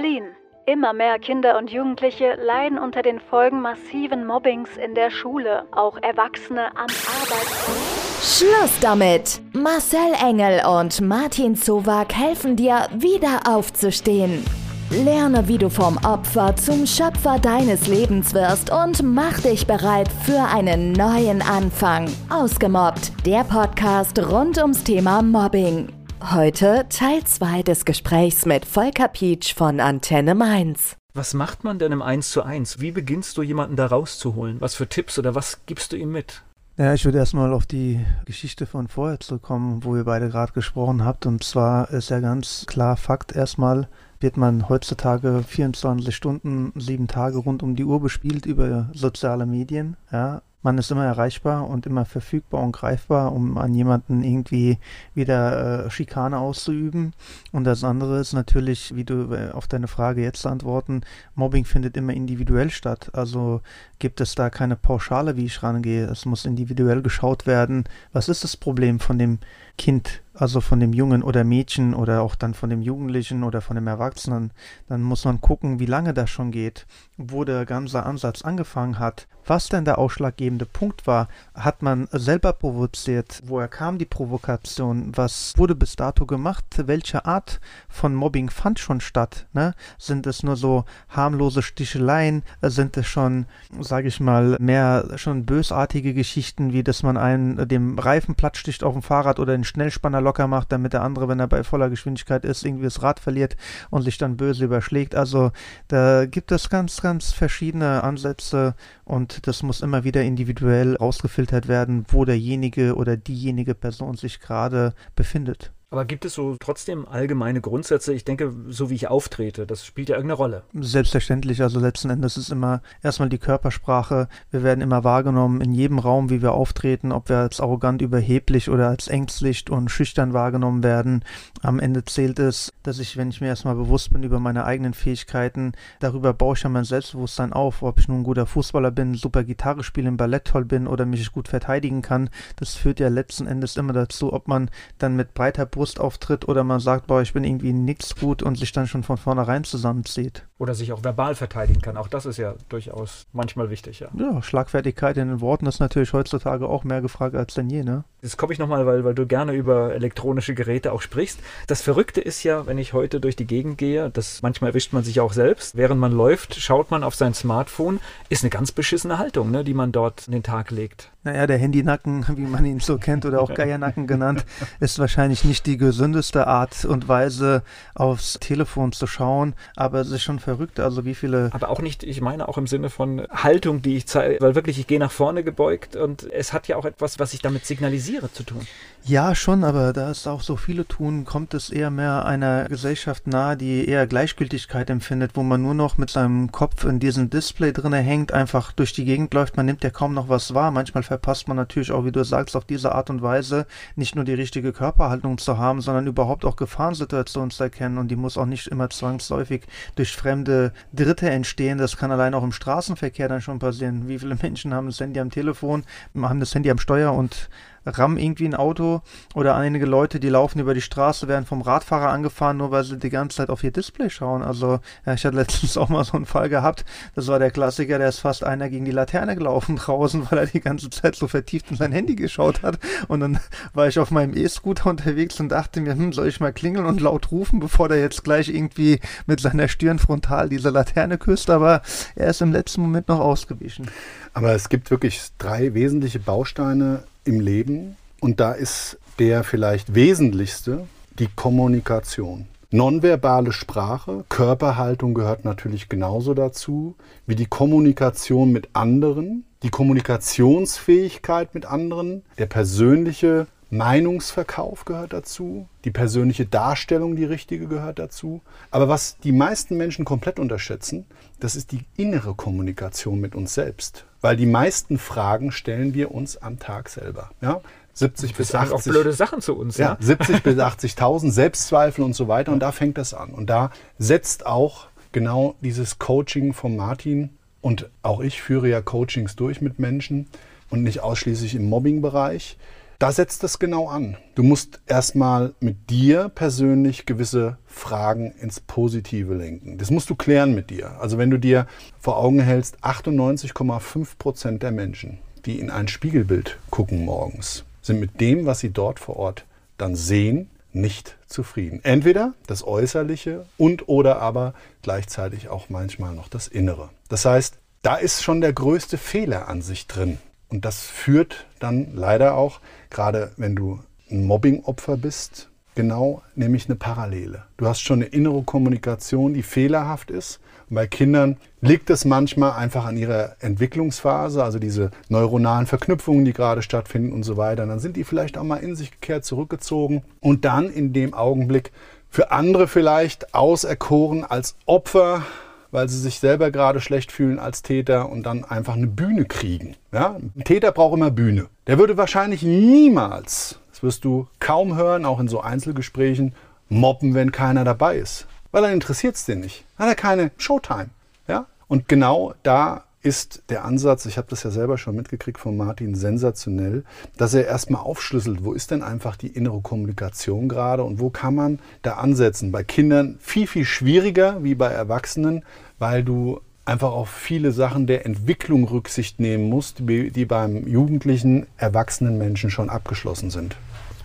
Berlin. Immer mehr Kinder und Jugendliche leiden unter den Folgen massiven Mobbings in der Schule, auch Erwachsene am Arbeitsplatz. Schluss damit! Marcel Engel und Martin Zowak helfen dir, wieder aufzustehen. Lerne, wie du vom Opfer zum Schöpfer deines Lebens wirst und mach dich bereit für einen neuen Anfang. Ausgemobbt, der Podcast rund ums Thema Mobbing. Heute Teil 2 des Gesprächs mit Volker Pietsch von Antenne Mainz. Was macht man denn im 1 zu 1? Wie beginnst du jemanden da rauszuholen? Was für Tipps oder was gibst du ihm mit? Ja, ich würde erstmal auf die Geschichte von vorher zurückkommen, wo ihr beide gerade gesprochen habt. Und zwar ist ja ganz klar Fakt, erstmal wird man heutzutage 24 Stunden, sieben Tage rund um die Uhr bespielt über soziale Medien. Ja, man ist immer erreichbar und immer verfügbar und greifbar, um an jemanden irgendwie wieder äh, Schikane auszuüben. Und das andere ist natürlich, wie du äh, auf deine Frage jetzt antworten, Mobbing findet immer individuell statt. Also gibt es da keine Pauschale, wie ich rangehe. Es muss individuell geschaut werden, was ist das Problem von dem Kind, also von dem Jungen oder Mädchen oder auch dann von dem Jugendlichen oder von dem Erwachsenen. Dann muss man gucken, wie lange das schon geht, wo der ganze Ansatz angefangen hat, was denn der ausschlaggebende Punkt war. Hat man selber provoziert? Woher kam die Provokation? Was wurde bis dato gemacht? Welche Art von Mobbing fand schon statt? Ne? Sind es nur so harmlose Sticheleien? Sind es schon, sage ich mal, mehr schon bösartige Geschichten, wie dass man einen dem Reifen platt sticht auf dem Fahrrad oder den Schnellspanner locker macht, damit der andere, wenn er bei voller Geschwindigkeit ist, irgendwie das Rad verliert und sich dann böse überschlägt. Also da gibt es ganz, ganz verschiedene Ansätze und das muss immer wieder individuell ausgefiltert werden, wo derjenige oder diejenige Person sich gerade befindet. Aber gibt es so trotzdem allgemeine Grundsätze? Ich denke, so wie ich auftrete, das spielt ja irgendeine Rolle. Selbstverständlich. Also letzten Endes ist immer erstmal die Körpersprache. Wir werden immer wahrgenommen in jedem Raum, wie wir auftreten, ob wir als arrogant, überheblich oder als ängstlich und schüchtern wahrgenommen werden. Am Ende zählt es, dass ich, wenn ich mir erstmal bewusst bin über meine eigenen Fähigkeiten, darüber baue ich ja mein Selbstbewusstsein auf, ob ich nun ein guter Fußballer bin, super Gitarre spiele, im Ballett toll bin oder mich gut verteidigen kann. Das führt ja letzten Endes immer dazu, ob man dann mit breiter Brust Brust auftritt oder man sagt, boah, ich bin irgendwie nix gut und sich dann schon von vornherein zusammenzieht. Oder sich auch verbal verteidigen kann. Auch das ist ja durchaus manchmal wichtig, ja. Ja, Schlagfertigkeit in den Worten ist natürlich heutzutage auch mehr gefragt als denn je, ne? Jetzt komme ich nochmal, weil, weil du gerne über elektronische Geräte auch sprichst. Das Verrückte ist ja, wenn ich heute durch die Gegend gehe, das manchmal erwischt man sich auch selbst. Während man läuft, schaut man auf sein Smartphone. Ist eine ganz beschissene Haltung, ne, die man dort an den Tag legt. Naja, der Handynacken, wie man ihn so kennt oder auch Geiernacken genannt, ist wahrscheinlich nicht die gesündeste Art und Weise, aufs Telefon zu schauen, aber es ist schon verrückt, also wie viele... Aber auch nicht, ich meine auch im Sinne von Haltung, die ich zeige, weil wirklich, ich gehe nach vorne gebeugt und es hat ja auch etwas, was ich damit signalisiere zu tun. Ja, schon, aber da es auch so viele tun, kommt es eher mehr einer Gesellschaft nahe, die eher Gleichgültigkeit empfindet, wo man nur noch mit seinem Kopf in diesem Display drinne hängt, einfach durch die Gegend läuft, man nimmt ja kaum noch was wahr, manchmal verpasst man natürlich auch, wie du sagst, auf diese Art und Weise nicht nur die richtige Körperhaltung zu haben, sondern überhaupt auch Gefahrensituationen zu erkennen und die muss auch nicht immer zwangsläufig durch fremde Dritte entstehen. Das kann allein auch im Straßenverkehr dann schon passieren. Wie viele Menschen haben das Handy am Telefon, haben das Handy am Steuer und rammen irgendwie ein Auto oder einige Leute, die laufen über die Straße, werden vom Radfahrer angefahren, nur weil sie die ganze Zeit auf ihr Display schauen. Also, ja, ich hatte letztens auch mal so einen Fall gehabt, das war der Klassiker, der ist fast einer gegen die Laterne gelaufen draußen, weil er die ganze Zeit so vertieft in sein Handy geschaut hat. Und dann war ich auf meinem E-Scooter unterwegs und dachte mir, hm, soll ich mal klingeln und laut rufen, bevor der jetzt gleich irgendwie mit seiner Stirn frontal diese Laterne küsst, aber er ist im letzten Moment noch ausgewichen. Aber es gibt wirklich drei wesentliche Bausteine im Leben und da ist der vielleicht wesentlichste die Kommunikation. Nonverbale Sprache, Körperhaltung gehört natürlich genauso dazu, wie die Kommunikation mit anderen, die Kommunikationsfähigkeit mit anderen, der persönliche Meinungsverkauf gehört dazu, die persönliche Darstellung, die richtige gehört dazu. Aber was die meisten Menschen komplett unterschätzen, das ist die innere Kommunikation mit uns selbst. Weil die meisten Fragen stellen wir uns am Tag selber. Ja? 70 bis 80 auch blöde Sachen zu uns. Ja, ja 70 bis 80.000 Selbstzweifel und so weiter. Und da fängt das an. Und da setzt auch genau dieses Coaching von Martin und auch ich führe ja Coachings durch mit Menschen und nicht ausschließlich im Mobbing-Bereich da setzt es genau an. Du musst erstmal mit dir persönlich gewisse Fragen ins Positive lenken. Das musst du klären mit dir. Also wenn du dir vor Augen hältst, 98,5 Prozent der Menschen, die in ein Spiegelbild gucken morgens, sind mit dem, was sie dort vor Ort dann sehen, nicht zufrieden. Entweder das Äußerliche und oder aber gleichzeitig auch manchmal noch das Innere. Das heißt, da ist schon der größte Fehler an sich drin. Und das führt dann leider auch, gerade wenn du ein Mobbing-Opfer bist, genau nämlich eine Parallele. Du hast schon eine innere Kommunikation, die fehlerhaft ist. Und bei Kindern liegt es manchmal einfach an ihrer Entwicklungsphase, also diese neuronalen Verknüpfungen, die gerade stattfinden und so weiter. Dann sind die vielleicht auch mal in sich gekehrt, zurückgezogen und dann in dem Augenblick für andere vielleicht auserkoren als Opfer weil sie sich selber gerade schlecht fühlen als Täter und dann einfach eine Bühne kriegen. Ja? Ein Täter braucht immer Bühne. Der würde wahrscheinlich niemals, das wirst du kaum hören, auch in so Einzelgesprächen, mobben, wenn keiner dabei ist. Weil dann interessiert es den nicht. Dann hat er keine Showtime. Ja? Und genau da ist der Ansatz, ich habe das ja selber schon mitgekriegt von Martin, sensationell, dass er erstmal aufschlüsselt, wo ist denn einfach die innere Kommunikation gerade und wo kann man da ansetzen. Bei Kindern viel, viel schwieriger wie bei Erwachsenen, weil du einfach auf viele Sachen der Entwicklung Rücksicht nehmen musst, die beim jugendlichen, erwachsenen Menschen schon abgeschlossen sind.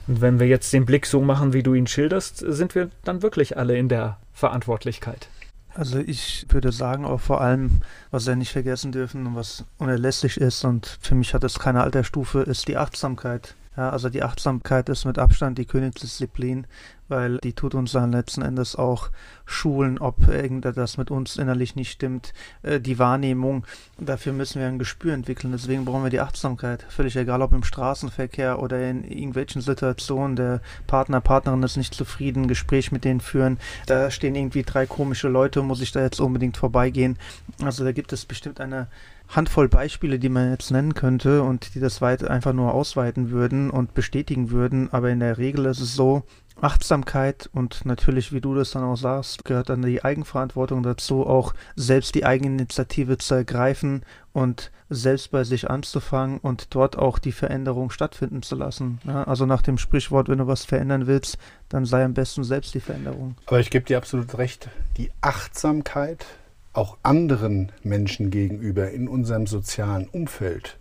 Und wenn wir jetzt den Blick so machen, wie du ihn schilderst, sind wir dann wirklich alle in der Verantwortlichkeit. Also ich würde sagen, auch vor allem, was wir nicht vergessen dürfen und was unerlässlich ist und für mich hat es keine Altersstufe, ist die Achtsamkeit. Ja, also die Achtsamkeit ist mit Abstand die Königsdisziplin, weil die tut uns dann letzten Endes auch schulen, ob irgendetwas mit uns innerlich nicht stimmt, äh, die Wahrnehmung. Dafür müssen wir ein Gespür entwickeln. Deswegen brauchen wir die Achtsamkeit. Völlig egal, ob im Straßenverkehr oder in irgendwelchen Situationen, der Partner, Partnerin ist nicht zufrieden, Gespräch mit denen führen. Da stehen irgendwie drei komische Leute, muss ich da jetzt unbedingt vorbeigehen. Also da gibt es bestimmt eine Handvoll Beispiele, die man jetzt nennen könnte und die das weit einfach nur ausweiten würden und bestätigen würden. Aber in der Regel ist es so, Achtsamkeit und natürlich, wie du das dann auch sagst, gehört dann die Eigenverantwortung dazu, auch selbst die Eigeninitiative zu ergreifen und selbst bei sich anzufangen und dort auch die Veränderung stattfinden zu lassen. Ja, also nach dem Sprichwort, wenn du was verändern willst, dann sei am besten selbst die Veränderung. Aber ich gebe dir absolut recht, die Achtsamkeit auch anderen Menschen gegenüber in unserem sozialen Umfeld,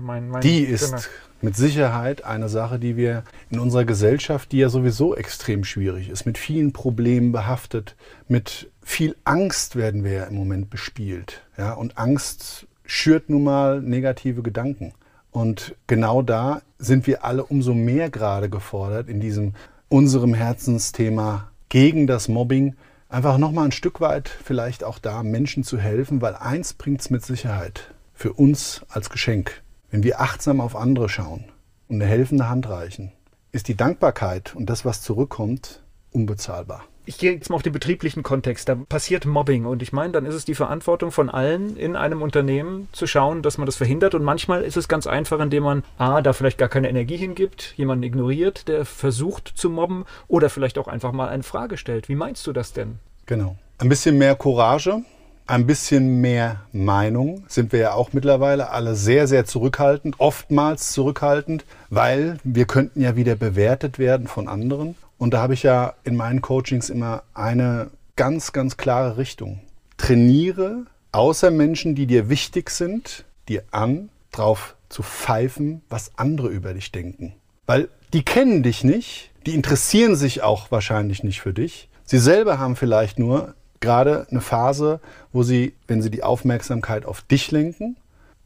mein, mein, die ist genau. mit Sicherheit eine Sache, die wir in unserer Gesellschaft, die ja sowieso extrem schwierig ist, mit vielen Problemen behaftet, mit viel Angst werden wir ja im Moment bespielt. Ja? Und Angst schürt nun mal negative Gedanken. Und genau da sind wir alle umso mehr gerade gefordert, in diesem unserem Herzensthema gegen das Mobbing einfach nochmal ein Stück weit vielleicht auch da Menschen zu helfen, weil eins bringt es mit Sicherheit für uns als Geschenk. Wenn wir achtsam auf andere schauen und eine helfende Hand reichen, ist die Dankbarkeit und das, was zurückkommt, unbezahlbar ich gehe jetzt mal auf den betrieblichen Kontext. Da passiert Mobbing und ich meine, dann ist es die Verantwortung von allen in einem Unternehmen zu schauen, dass man das verhindert. Und manchmal ist es ganz einfach, indem man A, da vielleicht gar keine Energie hingibt, jemanden ignoriert, der versucht zu mobben oder vielleicht auch einfach mal eine Frage stellt. Wie meinst du das denn? Genau. Ein bisschen mehr Courage, ein bisschen mehr Meinung sind wir ja auch mittlerweile alle sehr, sehr zurückhaltend, oftmals zurückhaltend, weil wir könnten ja wieder bewertet werden von anderen. Und da habe ich ja in meinen Coachings immer eine ganz, ganz klare Richtung. Trainiere außer Menschen, die dir wichtig sind, dir an, drauf zu pfeifen, was andere über dich denken. Weil die kennen dich nicht, die interessieren sich auch wahrscheinlich nicht für dich. Sie selber haben vielleicht nur gerade eine Phase, wo sie, wenn sie die Aufmerksamkeit auf dich lenken,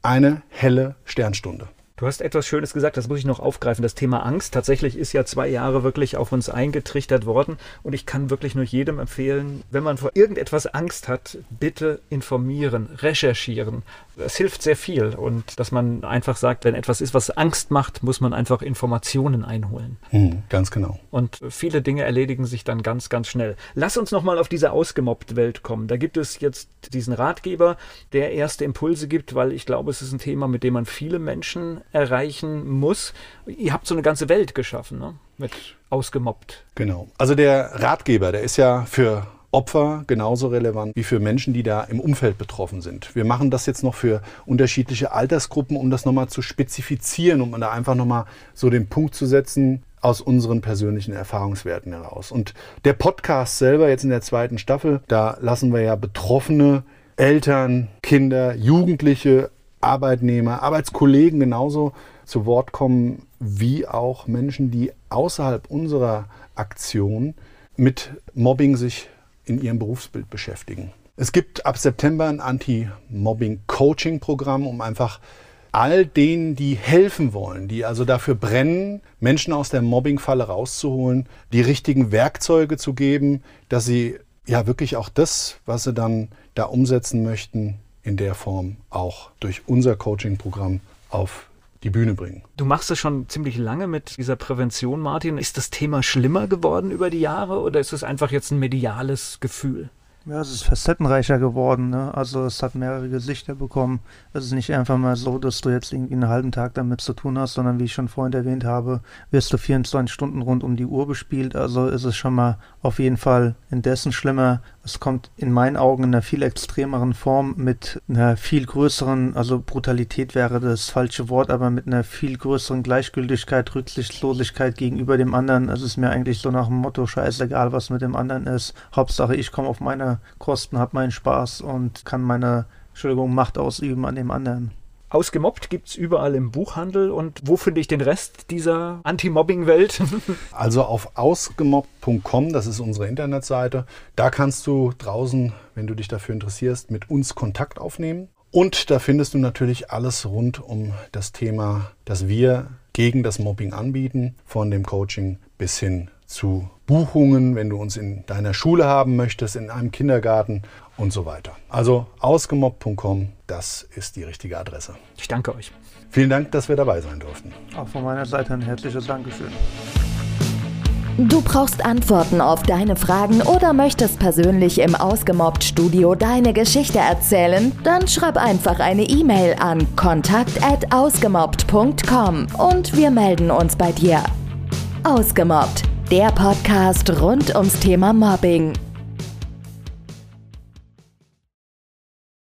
eine helle Sternstunde. Du hast etwas Schönes gesagt, das muss ich noch aufgreifen. Das Thema Angst. Tatsächlich ist ja zwei Jahre wirklich auf uns eingetrichtert worden. Und ich kann wirklich nur jedem empfehlen, wenn man vor irgendetwas Angst hat, bitte informieren, recherchieren. Es hilft sehr viel. Und dass man einfach sagt, wenn etwas ist, was Angst macht, muss man einfach Informationen einholen. Hm, ganz genau. Und viele Dinge erledigen sich dann ganz, ganz schnell. Lass uns nochmal auf diese ausgemobbt Welt kommen. Da gibt es jetzt diesen Ratgeber, der erste Impulse gibt, weil ich glaube, es ist ein Thema, mit dem man viele Menschen erreichen muss. Ihr habt so eine ganze Welt geschaffen, ne? mit ausgemobbt. Genau. Also der Ratgeber, der ist ja für Opfer genauso relevant wie für Menschen, die da im Umfeld betroffen sind. Wir machen das jetzt noch für unterschiedliche Altersgruppen, um das nochmal zu spezifizieren, um da einfach nochmal so den Punkt zu setzen, aus unseren persönlichen Erfahrungswerten heraus. Und der Podcast selber jetzt in der zweiten Staffel, da lassen wir ja Betroffene, Eltern, Kinder, Jugendliche, Arbeitnehmer, Arbeitskollegen genauso zu Wort kommen, wie auch Menschen, die außerhalb unserer Aktion mit Mobbing sich in ihrem Berufsbild beschäftigen. Es gibt ab September ein Anti-Mobbing-Coaching-Programm, um einfach all denen, die helfen wollen, die also dafür brennen, Menschen aus der Mobbing-Falle rauszuholen, die richtigen Werkzeuge zu geben, dass sie ja wirklich auch das, was sie dann da umsetzen möchten, in der Form auch durch unser Coaching-Programm auf die Bühne bringen. Du machst es schon ziemlich lange mit dieser Prävention, Martin. Ist das Thema schlimmer geworden über die Jahre oder ist es einfach jetzt ein mediales Gefühl? Ja, es ist facettenreicher geworden. Ne? Also es hat mehrere Gesichter bekommen. Es ist nicht einfach mal so, dass du jetzt irgendwie einen halben Tag damit zu tun hast, sondern wie ich schon vorhin erwähnt habe, wirst du 24 Stunden rund um die Uhr bespielt. Also ist es schon mal auf jeden Fall indessen schlimmer. Es kommt in meinen Augen in einer viel extremeren Form mit einer viel größeren, also Brutalität wäre das falsche Wort, aber mit einer viel größeren Gleichgültigkeit, Rücksichtslosigkeit gegenüber dem anderen. Es ist mir eigentlich so nach dem Motto, scheißegal, was mit dem anderen ist. Hauptsache, ich komme auf meine Kosten, habe meinen Spaß und kann meine, Entschuldigung, Macht ausüben an dem anderen. Ausgemobbt gibt es überall im Buchhandel. Und wo finde ich den Rest dieser Anti-Mobbing-Welt? also auf ausgemobbt.com, das ist unsere Internetseite. Da kannst du draußen, wenn du dich dafür interessierst, mit uns Kontakt aufnehmen. Und da findest du natürlich alles rund um das Thema, das wir gegen das Mobbing anbieten, von dem Coaching bis hin zu Buchungen, wenn du uns in deiner Schule haben möchtest, in einem Kindergarten und so weiter. Also ausgemobbt.com, das ist die richtige Adresse. Ich danke euch. Vielen Dank, dass wir dabei sein durften. Auch von meiner Seite ein herzliches Dankeschön. Du brauchst Antworten auf deine Fragen oder möchtest persönlich im Ausgemobbt-Studio deine Geschichte erzählen? Dann schreib einfach eine E-Mail an kontakt@ausgemobbt.com und wir melden uns bei dir. Ausgemobbt, der Podcast rund ums Thema Mobbing.